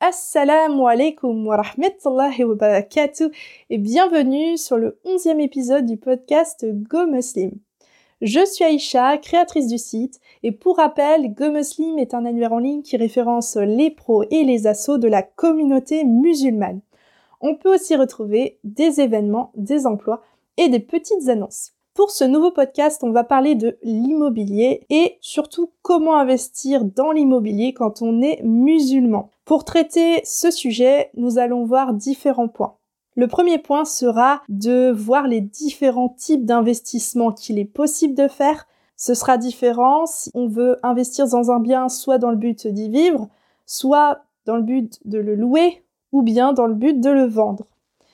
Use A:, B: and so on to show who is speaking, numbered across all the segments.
A: Assalamu alaikum wa rahmatullahi wa barakatuh et bienvenue sur le onzième épisode du podcast Go Muslim. Je suis Aïcha, créatrice du site, et pour rappel, Go Muslim est un annuaire en ligne qui référence les pros et les assos de la communauté musulmane. On peut aussi retrouver des événements, des emplois et des petites annonces. Pour ce nouveau podcast, on va parler de l'immobilier et surtout comment investir dans l'immobilier quand on est musulman. Pour traiter ce sujet, nous allons voir différents points. Le premier point sera de voir les différents types d'investissements qu'il est possible de faire. Ce sera différent si on veut investir dans un bien soit dans le but d'y vivre, soit dans le but de le louer, ou bien dans le but de le vendre.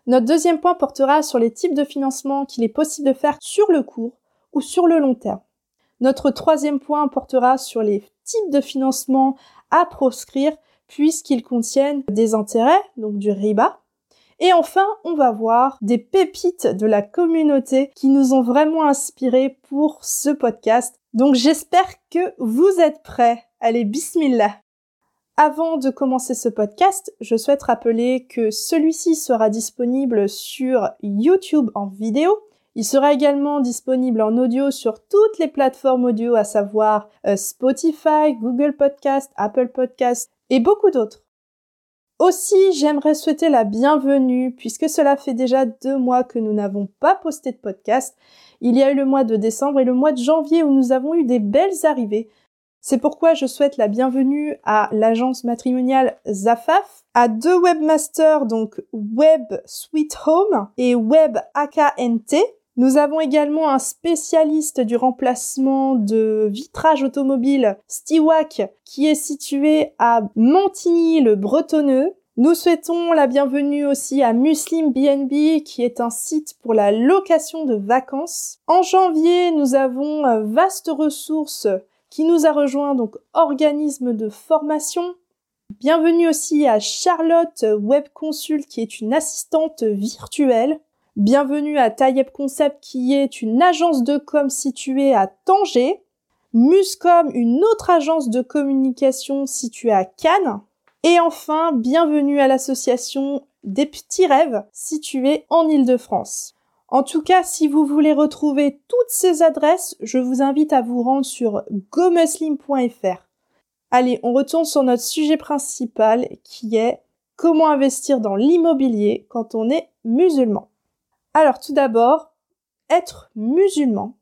A: Notre deuxième point portera sur les types de financement qu'il est possible de faire sur le court ou sur le long terme. Notre troisième point portera sur les types de financement à proscrire puisqu'ils contiennent des intérêts, donc du riba. Et enfin, on va voir des pépites de la communauté qui nous ont vraiment inspirés pour ce podcast. Donc j'espère que vous êtes prêts. Allez, bismillah. Avant de commencer ce podcast, je souhaite rappeler que celui-ci sera disponible sur YouTube en vidéo. Il sera également disponible en audio sur toutes les plateformes audio, à savoir euh, Spotify, Google Podcast, Apple Podcast et beaucoup d'autres. Aussi, j'aimerais souhaiter la bienvenue, puisque cela fait déjà deux mois que nous n'avons pas posté de podcast. Il y a eu le mois de décembre et le mois de janvier où nous avons eu des belles arrivées. C'est pourquoi je souhaite la bienvenue à l'agence matrimoniale Zafaf, à deux webmasters, donc Web Sweet Home et Web AKNT. Nous avons également un spécialiste du remplacement de vitrage automobile, Stiwak, qui est situé à Montigny le Bretonneux. Nous souhaitons la bienvenue aussi à Muslim BNB, qui est un site pour la location de vacances. En janvier, nous avons euh, Vaste Ressources qui nous a rejoint, donc organisme de formation. Bienvenue aussi à Charlotte Web Consult qui est une assistante virtuelle. Bienvenue à Tayeb Concept qui est une agence de com située à Tanger. Muscom, une autre agence de communication située à Cannes. Et enfin, bienvenue à l'association des petits rêves située en Ile-de-France. En tout cas, si vous voulez retrouver toutes ces adresses, je vous invite à vous rendre sur gomuslim.fr. Allez, on retourne sur notre sujet principal qui est comment investir dans l'immobilier quand on est musulman. Alors tout d'abord, être musulman,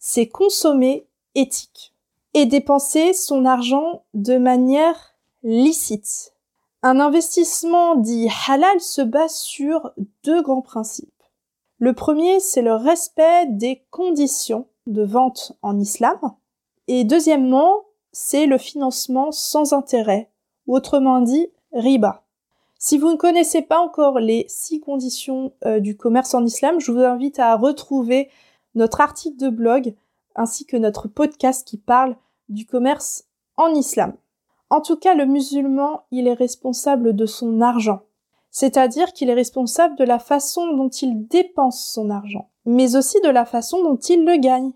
A: c'est consommer éthique et dépenser son argent de manière licite. Un investissement dit halal se base sur deux grands principes. Le premier, c'est le respect des conditions de vente en islam. Et deuxièmement, c'est le financement sans intérêt, autrement dit, riba. Si vous ne connaissez pas encore les six conditions euh, du commerce en islam, je vous invite à retrouver notre article de blog ainsi que notre podcast qui parle du commerce en islam. En tout cas, le musulman, il est responsable de son argent c'est-à-dire qu'il est responsable de la façon dont il dépense son argent, mais aussi de la façon dont il le gagne.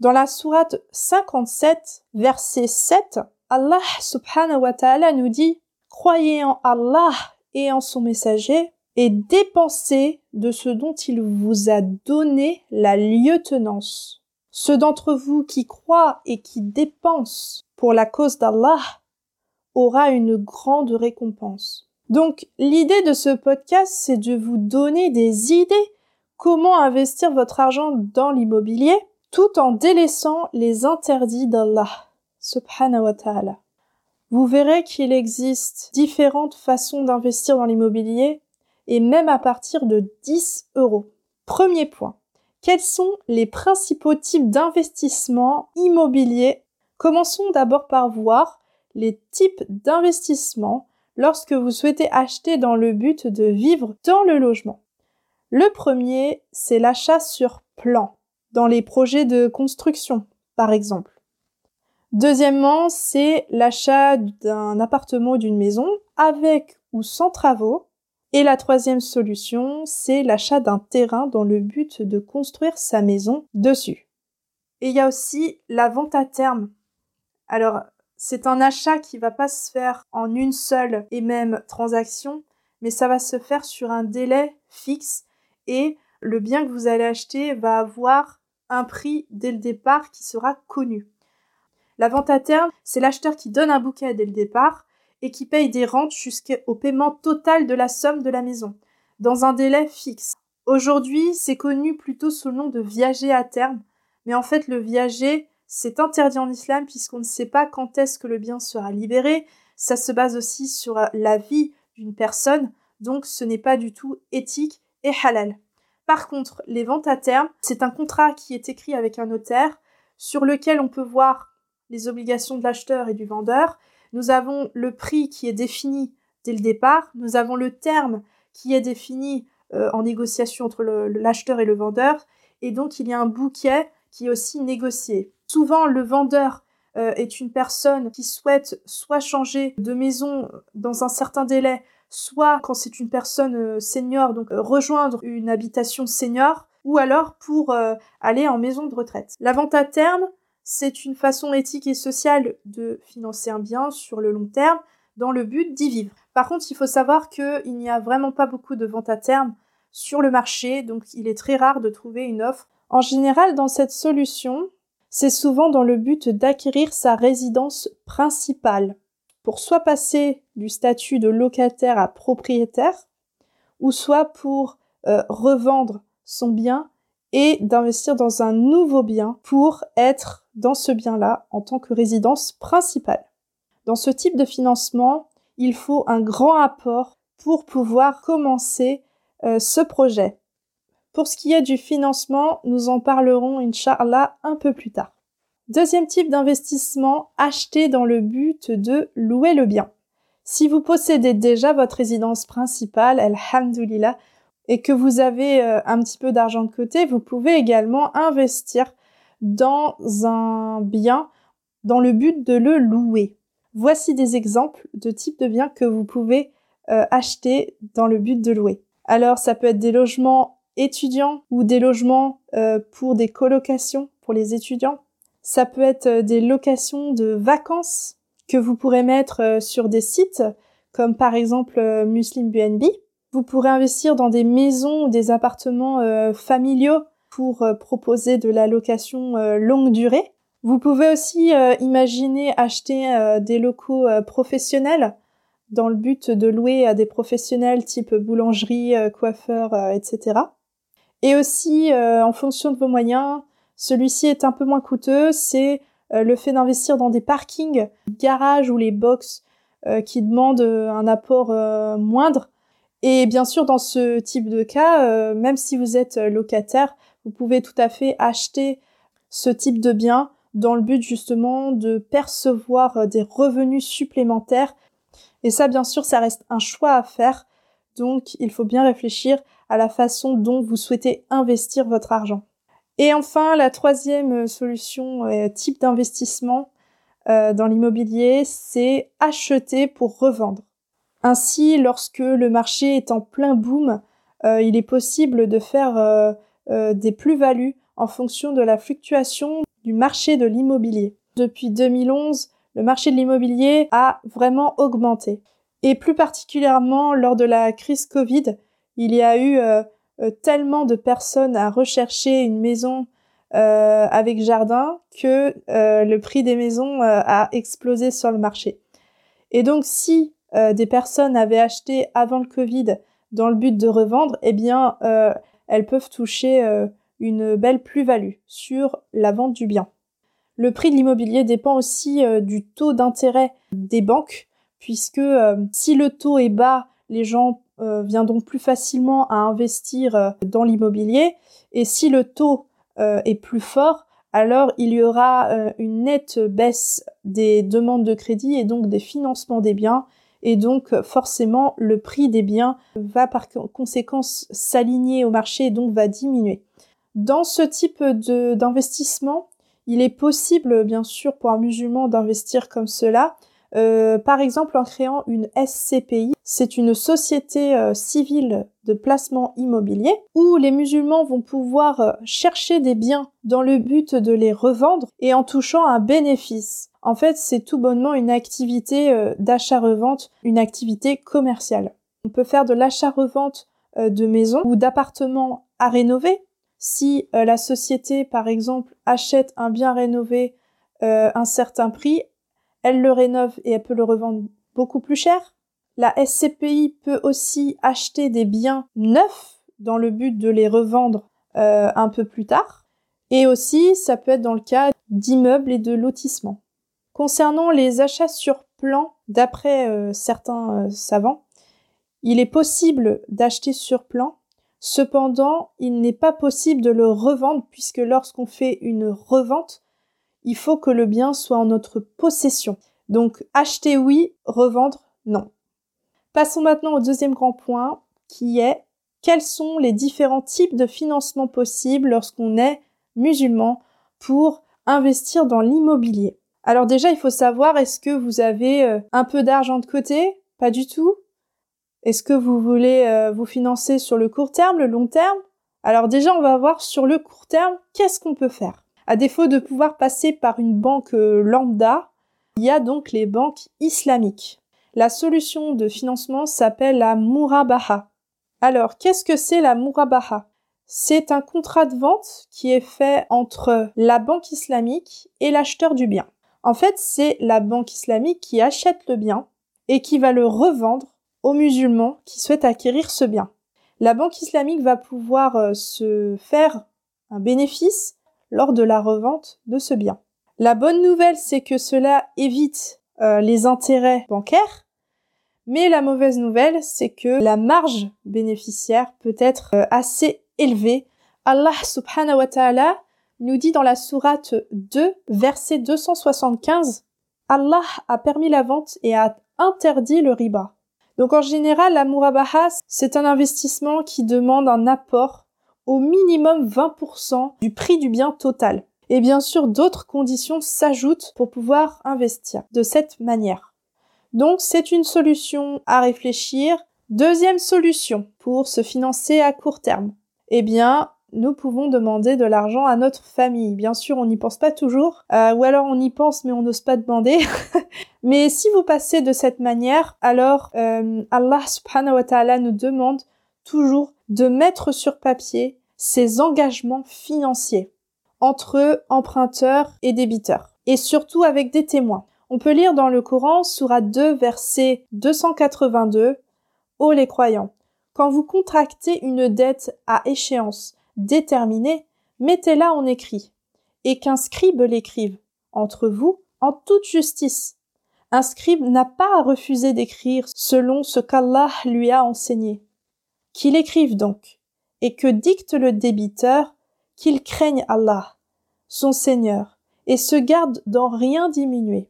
A: Dans la sourate 57, verset 7, Allah subhanahu wa ta'ala nous dit Croyez en Allah et en son messager et dépensez de ce dont il vous a donné la lieutenance. Ceux d'entre vous qui croient et qui dépensent pour la cause d'Allah aura une grande récompense. Donc l'idée de ce podcast, c'est de vous donner des idées comment investir votre argent dans l'immobilier tout en délaissant les interdits d'Allah subhanahu wa ta'ala. Vous verrez qu'il existe différentes façons d'investir dans l'immobilier et même à partir de 10 euros. Premier point. Quels sont les principaux types d'investissements immobiliers? Commençons d'abord par voir les types d'investissements lorsque vous souhaitez acheter dans le but de vivre dans le logement. Le premier, c'est l'achat sur plan, dans les projets de construction, par exemple. Deuxièmement, c'est l'achat d'un appartement ou d'une maison avec ou sans travaux. Et la troisième solution, c'est l'achat d'un terrain dans le but de construire sa maison dessus. Et il y a aussi la vente à terme. Alors, c'est un achat qui va pas se faire en une seule et même transaction, mais ça va se faire sur un délai fixe et le bien que vous allez acheter va avoir un prix dès le départ qui sera connu. La vente à terme, c'est l'acheteur qui donne un bouquet dès le départ et qui paye des rentes jusqu'au paiement total de la somme de la maison, dans un délai fixe. Aujourd'hui, c'est connu plutôt sous le nom de viager à terme, mais en fait le viager, c'est interdit en islam puisqu'on ne sait pas quand est-ce que le bien sera libéré, ça se base aussi sur la vie d'une personne, donc ce n'est pas du tout éthique et halal. Par contre, les ventes à terme, c'est un contrat qui est écrit avec un notaire sur lequel on peut voir les obligations de l'acheteur et du vendeur. Nous avons le prix qui est défini dès le départ. Nous avons le terme qui est défini euh, en négociation entre l'acheteur et le vendeur. Et donc, il y a un bouquet qui est aussi négocié. Souvent, le vendeur euh, est une personne qui souhaite soit changer de maison dans un certain délai, soit quand c'est une personne euh, senior, donc rejoindre une habitation senior, ou alors pour aller en maison de retraite. La vente à terme, c'est une façon éthique et sociale de financer un bien sur le long terme dans le but d'y vivre. Par contre, il faut savoir qu'il n'y a vraiment pas beaucoup de ventes à terme sur le marché, donc il est très rare de trouver une offre. En général, dans cette solution, c'est souvent dans le but d'acquérir sa résidence principale, pour soit passer du statut de locataire à propriétaire, ou soit pour euh, revendre son bien et d'investir dans un nouveau bien pour être dans ce bien-là en tant que résidence principale. Dans ce type de financement, il faut un grand apport pour pouvoir commencer euh, ce projet. Pour ce qui est du financement, nous en parlerons, Inch'Allah, un peu plus tard. Deuxième type d'investissement, acheter dans le but de louer le bien. Si vous possédez déjà votre résidence principale, Alhamdulillah, et que vous avez euh, un petit peu d'argent de côté, vous pouvez également investir dans un bien dans le but de le louer. Voici des exemples de types de biens que vous pouvez euh, acheter dans le but de louer. Alors ça peut être des logements étudiants ou des logements euh, pour des colocations pour les étudiants. Ça peut être des locations de vacances que vous pourrez mettre sur des sites comme par exemple Muslim BNB vous pourrez investir dans des maisons ou des appartements euh, familiaux pour euh, proposer de la location euh, longue durée. Vous pouvez aussi imaginer acheter des locaux professionnels dans le but de louer à des professionnels type boulangerie, coiffeur, etc. Et aussi, en fonction de vos moyens, celui-ci est un peu moins coûteux, c'est le fait d'investir dans des parkings, garages ou les box qui demandent un apport moindre et bien sûr, dans ce type de cas, euh, même si vous êtes locataire, vous pouvez tout à fait acheter ce type de bien dans le but justement de percevoir euh, des revenus supplémentaires. Et ça, bien sûr, ça reste un choix à faire. Donc, il faut bien réfléchir à la façon dont vous souhaitez investir votre argent. Et enfin, la troisième solution, euh, type d'investissement dans l'immobilier, c'est acheter pour revendre. Ainsi, lorsque le marché est en plein boom, euh, il est possible de faire euh, euh, des plus-values en fonction de la fluctuation du marché de l'immobilier. Depuis 2011, le marché de l'immobilier a vraiment augmenté. Et plus particulièrement lors de la crise Covid, il y a eu tellement de personnes à rechercher une maison avec jardin que le prix des maisons a explosé sur le marché. Et donc si euh, des personnes avaient acheté avant le Covid dans le but de revendre, eh bien, euh, elles peuvent toucher euh, une belle plus-value sur la vente du bien. Le prix de l'immobilier dépend aussi du taux d'intérêt des banques, puisque si le taux est bas, les gens viendront plus facilement à investir dans l'immobilier, et si le taux est plus fort, alors il y aura une nette baisse des demandes de crédit et donc des financements des biens et donc forcément le prix des biens va par conséquence s'aligner au marché et donc va diminuer. Dans ce type d'investissement, il est possible bien sûr pour un musulman d'investir comme cela euh, par exemple en créant une SCPI, c'est une société euh, civile de placement immobilier, où les musulmans vont pouvoir euh, chercher des biens dans le but de les revendre et en touchant un bénéfice. En fait, c'est tout bonnement une activité d'achat-revente, une activité commerciale. On peut faire de l'achat-revente de maisons ou d'appartements à rénover. Si la société, par exemple, achète un bien rénové un certain prix, elle le rénove et elle peut le revendre beaucoup plus cher. La SCPI peut aussi acheter des biens neufs dans le but de les revendre euh, un peu plus tard. Et aussi, ça peut être dans le cas d'immeubles et de lotissements. Concernant les achats sur plan, d'après euh, certains euh, savants, il est possible d'acheter sur plan. Cependant, il n'est pas possible de le revendre puisque lorsqu'on fait une revente, il faut que le bien soit en notre possession. Donc acheter oui, revendre non. Passons maintenant au deuxième grand point qui est quels sont les différents types de financement possibles lorsqu'on est musulman pour investir dans l'immobilier? Alors déjà, il faut savoir, est-ce que vous avez euh, un peu d'argent de côté? Pas du tout. Est-ce que vous voulez euh, vous financer sur le court terme, le long terme? Alors déjà, on va voir sur le court terme, qu'est-ce qu'on peut faire? À défaut de pouvoir passer par une banque euh, lambda, il y a donc les banques islamiques. La solution de financement s'appelle la Murabaha. Alors, qu'est-ce que c'est la Murabaha? C'est un contrat de vente qui est fait entre la banque islamique et l'acheteur du bien. En fait, c'est la banque islamique qui achète le bien et qui va le revendre aux musulmans qui souhaitent acquérir ce bien. La banque islamique va pouvoir euh, se faire un bénéfice lors de la revente de ce bien. La bonne nouvelle, c'est que cela évite euh, les intérêts bancaires, mais la mauvaise nouvelle, c'est que la marge bénéficiaire peut être euh, assez élevée. Allah subhanahu wa ta'ala nous dit dans la sourate 2, verset 275, Allah a permis la vente et a interdit le riba. Donc en général, la murabaha, c'est un investissement qui demande un apport au minimum 20% du prix du bien total. Et bien sûr, d'autres conditions s'ajoutent pour pouvoir investir de cette manière. Donc, c'est une solution à réfléchir. Deuxième solution pour se financer à court terme. Eh bien, nous pouvons demander de l'argent à notre famille. Bien sûr, on n'y pense pas toujours, euh, ou alors on y pense mais on n'ose pas demander. mais si vous passez de cette manière, alors euh, Allah subhanahu wa ta'ala nous demande toujours de mettre sur papier ses engagements financiers entre emprunteurs et débiteurs, et surtout avec des témoins. On peut lire dans le Coran, Surah 2, verset 282, Ô les croyants, quand vous contractez une dette à échéance déterminée, mettez-la en écrit, et qu'un scribe l'écrive, entre vous, en toute justice. Un scribe n'a pas à refuser d'écrire selon ce qu'Allah lui a enseigné. Qu'il écrive donc, et que dicte le débiteur, qu'il craigne Allah, son Seigneur, et se garde d'en rien diminuer.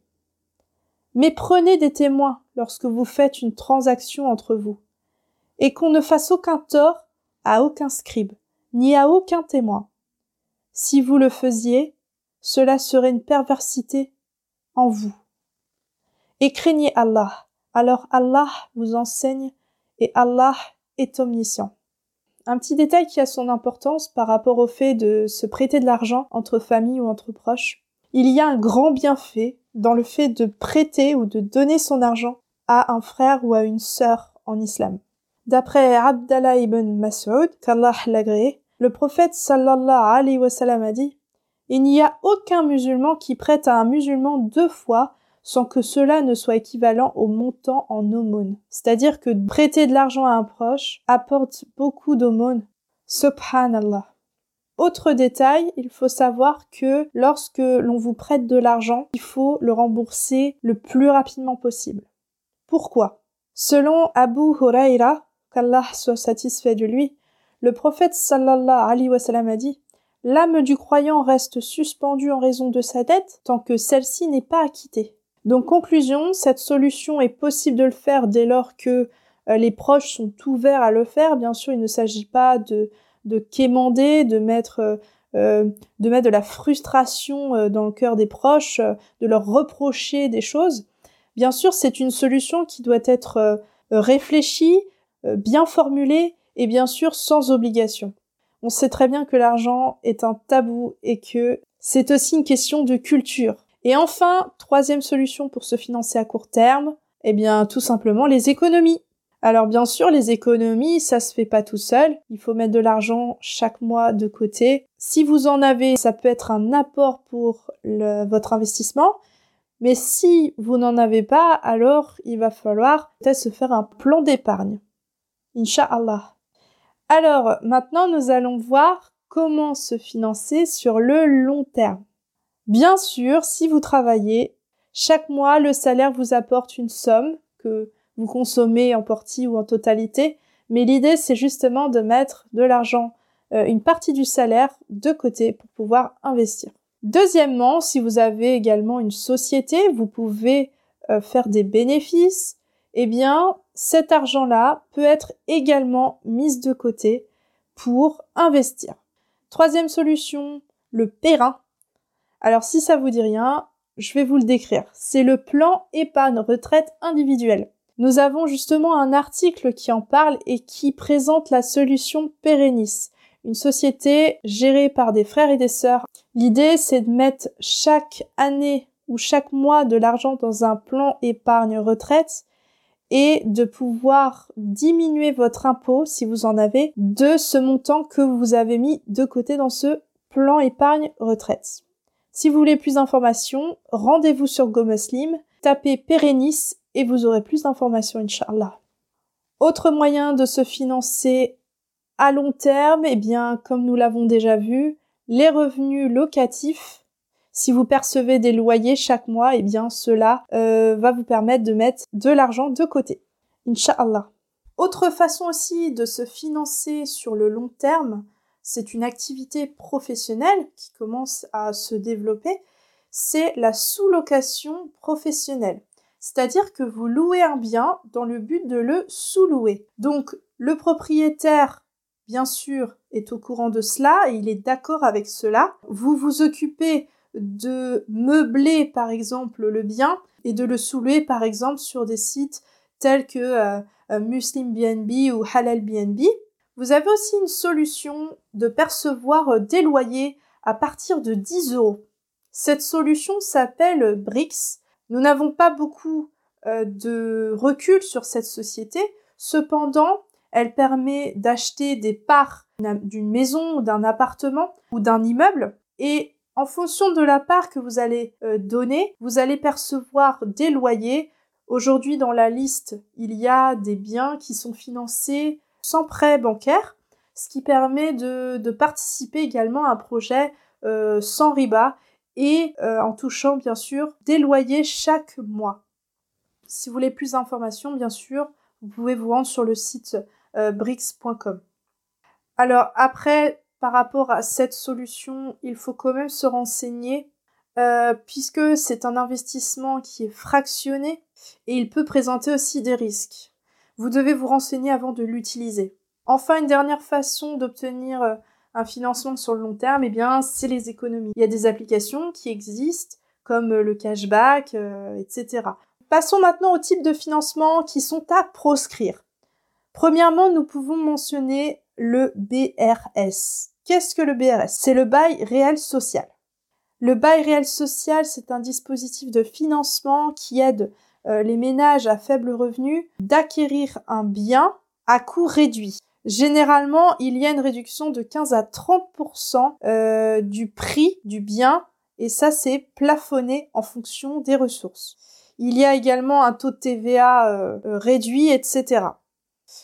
A: Mais prenez des témoins lorsque vous faites une transaction entre vous, et qu'on ne fasse aucun tort à aucun scribe, ni à aucun témoin. Si vous le faisiez, cela serait une perversité en vous. Et craignez Allah, alors Allah vous enseigne et Allah est omniscient. Un petit détail qui a son importance par rapport au fait de se prêter de l'argent entre familles ou entre proches. Il y a un grand bienfait dans le fait de prêter ou de donner son argent à un frère ou à une sœur en islam. D'après Abdallah ibn Mas'ud, qu'Allah l'agrée, le prophète sallallahu alayhi wa sallam a dit Il n'y a aucun musulman qui prête à un musulman deux fois sans que cela ne soit équivalent au montant en aumône. C'est-à-dire que prêter de l'argent à un proche apporte beaucoup d'aumônes. Subhanallah. Autre détail, il faut savoir que lorsque l'on vous prête de l'argent, il faut le rembourser le plus rapidement possible. Pourquoi? Selon Abu Huraira, qu'Allah soit satisfait de lui, le prophète sallallahu alayhi wa sallam a dit L'âme du croyant reste suspendue en raison de sa dette tant que celle-ci n'est pas acquittée. Donc conclusion, cette solution est possible de le faire dès lors que euh, les proches sont ouverts à le faire. Bien sûr, il ne s'agit pas de, de quémander, de mettre, euh, euh, de mettre de la frustration dans le cœur des proches, de leur reprocher des choses. Bien sûr, c'est une solution qui doit être réfléchie, bien formulée et bien sûr sans obligation. On sait très bien que l'argent est un tabou et que c'est aussi une question de culture. Et enfin, troisième solution pour se financer à court terme, eh bien tout simplement les économies. Alors bien sûr, les économies, ça se fait pas tout seul. Il faut mettre de l'argent chaque mois de côté. Si vous en avez, ça peut être un apport pour votre investissement. Mais si vous n'en avez pas, alors il va falloir peut-être se faire un plan d'épargne. Inch'Allah. Alors maintenant, nous allons voir comment se financer sur le long terme. Bien sûr, si vous travaillez, chaque mois, le salaire vous apporte une somme que vous consommez en partie ou en totalité, mais l'idée c'est justement de mettre de l'argent, euh, une partie du salaire de côté pour pouvoir investir. Deuxièmement, si vous avez également une société, vous pouvez euh, faire des bénéfices, eh bien cet argent-là peut être également mis de côté pour investir. Troisième solution, le périn. Alors si ça vous dit rien, je vais vous le décrire. C'est le plan épargne retraite individuel. Nous avons justement un article qui en parle et qui présente la solution Pérennis, une société gérée par des frères et des sœurs. L'idée, c'est de mettre chaque année ou chaque mois de l'argent dans un plan épargne retraite et de pouvoir diminuer votre impôt, si vous en avez, de ce montant que vous avez mis de côté dans ce plan épargne retraite. Si vous voulez plus d'informations, rendez-vous sur GoMuslim, tapez Pérennis et vous aurez plus d'informations, Inch'Allah. Autre moyen de se financer à long terme, eh bien, comme nous l'avons déjà vu, les revenus locatifs. Si vous percevez des loyers chaque mois, eh bien, cela euh, va vous permettre de mettre de l'argent de côté. Inch'Allah. Autre façon aussi de se financer sur le long terme, c'est une activité professionnelle qui commence à se développer, c'est la sous-location professionnelle. C'est-à-dire que vous louez un bien dans le but de le sous-louer. Donc le propriétaire, bien sûr, est au courant de cela et il est d'accord avec cela. Vous vous occupez de meubler par exemple le bien et de le sous-louer par exemple sur des sites tels que euh, euh, Muslim BNB ou Halal BNB. Vous avez aussi une solution de percevoir euh, des loyers à partir de 10 euros. Cette solution s'appelle BRICS nous n'avons pas beaucoup euh, de recul sur cette société. Cependant, elle permet d'acheter des parts d'une maison, d'un appartement ou d'un immeuble et en fonction de la part que vous allez euh, donner, vous allez percevoir des loyers. Aujourd'hui, dans la liste, il y a des biens qui sont financés sans prêt bancaire, ce qui permet de, participer également à un projet euh, sans riba et euh, en touchant bien sûr des loyers chaque mois. Si vous voulez plus d'informations, bien sûr, vous pouvez vous rendre sur le site euh, brix.com. Alors après, par rapport à cette solution, il faut quand même se renseigner euh, puisque c'est un investissement qui est fractionné et il peut présenter aussi des risques. Vous devez vous renseigner avant de l'utiliser. Enfin, une dernière façon d'obtenir un financement sur le long terme, eh bien, c'est les économies. Il y a des applications qui existent, comme le cashback, euh, etc. Passons maintenant aux types de financement qui sont à proscrire. Premièrement, nous pouvons mentionner le BRS. Qu'est-ce que le BRS C'est le bail réel social. Le bail réel social, c'est un dispositif de financement qui aide euh, les ménages à faible revenu d'acquérir un bien à coût réduit. Généralement, il y a une réduction de 15 à 30% euh, du prix du bien et ça c'est plafonné en fonction des ressources. Il y a également un taux de TVA euh, réduit, etc.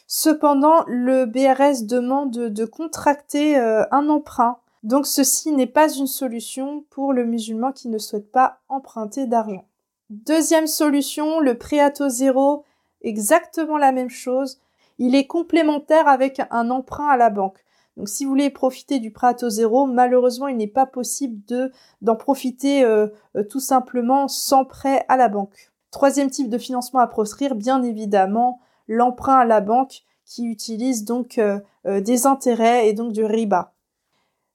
A: Cependant, le BRS demande de contracter euh, un emprunt. Donc ceci n'est pas une solution pour le musulman qui ne souhaite pas emprunter d'argent. Deuxième solution, le prêt à taux zéro, exactement la même chose il est complémentaire avec un emprunt à la banque. Donc si vous voulez profiter du prêt à taux zéro, malheureusement, il n'est pas possible de d'en profiter euh, euh, tout simplement sans prêt à la banque. Troisième type de financement à proscrire, bien évidemment, l'emprunt à la banque qui utilise donc euh, des intérêts et donc du riba.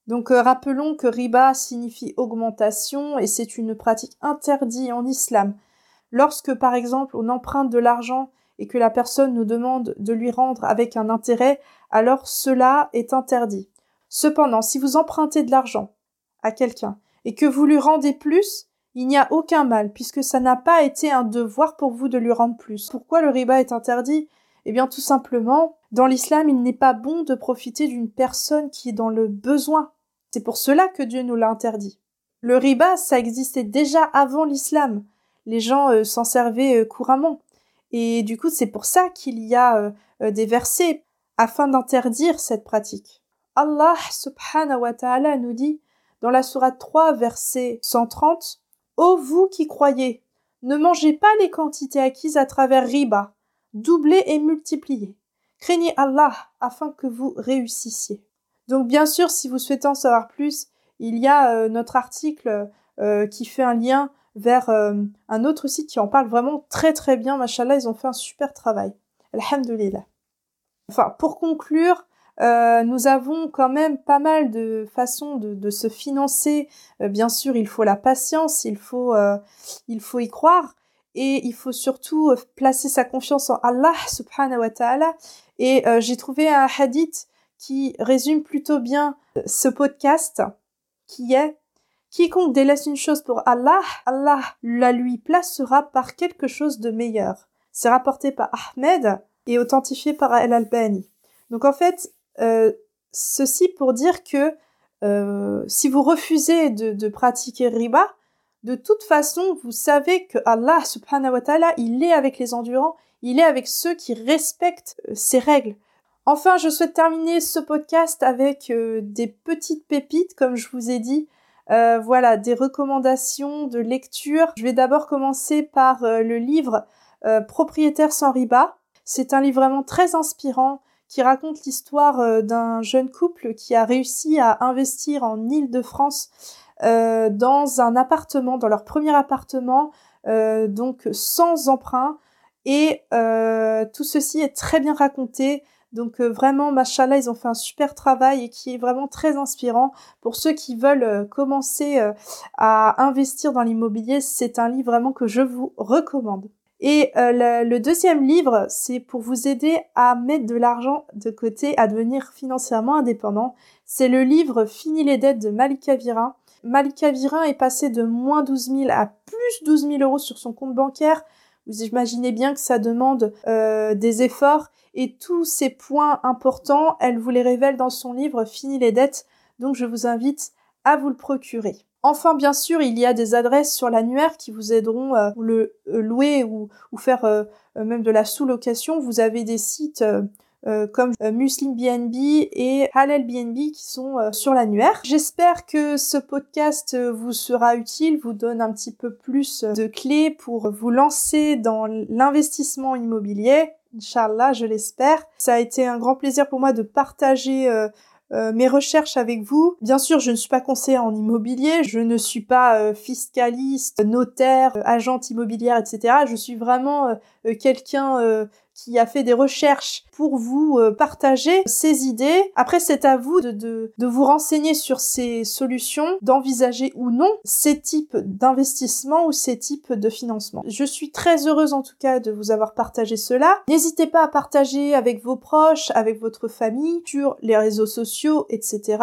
A: Donc rappelons que riba signifie augmentation et c'est une pratique interdite en islam. Lorsque, par exemple, on emprunte de l'argent et que la personne nous demande de lui rendre avec un intérêt, alors cela est interdit. Cependant, si vous empruntez de l'argent à quelqu'un et que vous lui rendez plus, il n'y a aucun mal, puisque ça n'a pas été un devoir pour vous de lui rendre plus. Pourquoi le riba est interdit? Eh bien, tout simplement, dans l'islam, il n'est pas bon de profiter d'une personne qui est dans le besoin. C'est pour cela que Dieu nous l'a interdit. Le riba, ça existait déjà avant l'islam. Les gens euh, s'en servaient euh, couramment. Et du coup, c'est pour ça qu'il y a euh, des versets afin d'interdire cette pratique. Allah subhanahu wa ta'ala nous dit dans la sourate 3 verset 130 Ô vous qui croyez, ne mangez pas les quantités acquises à travers riba, doublez et multipliez. Craignez Allah afin que vous réussissiez. Donc bien sûr, si vous souhaitez en savoir plus, il y a euh, notre article euh, qui fait un lien vers euh, un autre site qui en parle vraiment très très bien. Machallah, ils ont fait un super travail. Alhamdulillah. Enfin, pour conclure, nous avons quand même pas mal de façons de, se financer. bien sûr, il faut la patience, il faut, il faut y croire et il faut surtout placer sa confiance en Allah subhanahu wa ta'ala. Et j'ai trouvé un hadith qui résume plutôt bien ce podcast qui est Quiconque délaisse une chose pour Allah, Allah la lui placera par quelque chose de meilleur. C'est rapporté par Ahmed et authentifié par Al-Albani. Donc en fait, euh, ceci pour dire que euh, si vous refusez de, pratiquer riba, de toute façon, vous savez que Allah subhanahu wa ta'ala, il est avec les endurants, il est avec ceux qui respectent euh, ses règles. Enfin, je souhaite terminer ce podcast avec euh, des petites pépites, comme je vous ai dit. Euh, voilà, des recommandations de lecture. Je vais d'abord commencer par euh, le livre Propriétaire sans riba. C'est un livre vraiment très inspirant qui raconte l'histoire d'un jeune couple qui a réussi à investir en Île-de-France dans un appartement, dans leur premier appartement, donc sans emprunt. Et tout ceci est très bien raconté. Donc euh, vraiment, machallah, ils ont fait un super travail et qui est vraiment très inspirant pour ceux qui veulent euh, commencer euh, à investir dans l'immobilier. C'est un livre vraiment que je vous recommande. Et le, deuxième livre, c'est pour vous aider à mettre de l'argent de côté, à devenir financièrement indépendant. C'est le livre Fini les dettes de Malika Virin. Malika Virin est passée de moins 12 000 à plus 12 000 euros sur son compte bancaire. Vous imaginez bien que ça demande des efforts et tous ces points importants, elle vous les révèle dans son livre Fini les dettes, donc je vous invite à vous le procurer. Enfin, bien sûr, il y a des adresses sur l'annuaire qui vous aideront à le euh, louer ou, faire euh, euh, même de la sous-location. Vous avez des sites comme Muslim BNB et Halal BNB qui sont sur l'annuaire. J'espère que ce podcast vous sera utile, vous donne un petit peu plus de clés pour vous lancer dans l'investissement immobilier. Inch'Allah, je l'espère. Ça a été un grand plaisir pour moi de partager euh, euh, mes recherches avec vous. Bien sûr, je ne suis pas conseillère en immobilier, je ne suis pas euh, fiscaliste, notaire, agente immobilière, etc. Je suis vraiment quelqu'un qui a fait des recherches pour vous euh, partager ses idées. Après, c'est à vous de, de, vous renseigner sur ces solutions, d'envisager ou non ces types d'investissement ou ces types de financement. Je suis très heureuse en tout cas de vous avoir partagé cela. N'hésitez pas à partager avec vos proches, avec votre famille, sur les réseaux sociaux, etc.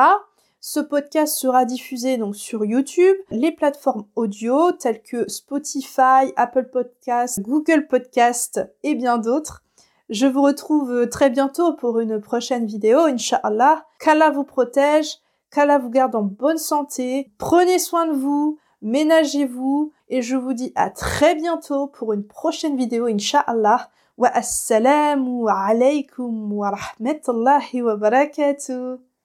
A: Ce podcast sera diffusé donc sur YouTube, les plateformes audio telles que Spotify, Apple Podcast, Google Podcast et bien d'autres. Je vous retrouve très bientôt pour une prochaine vidéo, Inch'Allah. Qu'Allah vous protège, qu'Allah vous garde en bonne santé. Prenez soin de vous, ménagez-vous et je vous dis à très bientôt pour une prochaine vidéo, Inch'Allah. Wa assalamu alaikum wa rahmatullahi wa barakatuh.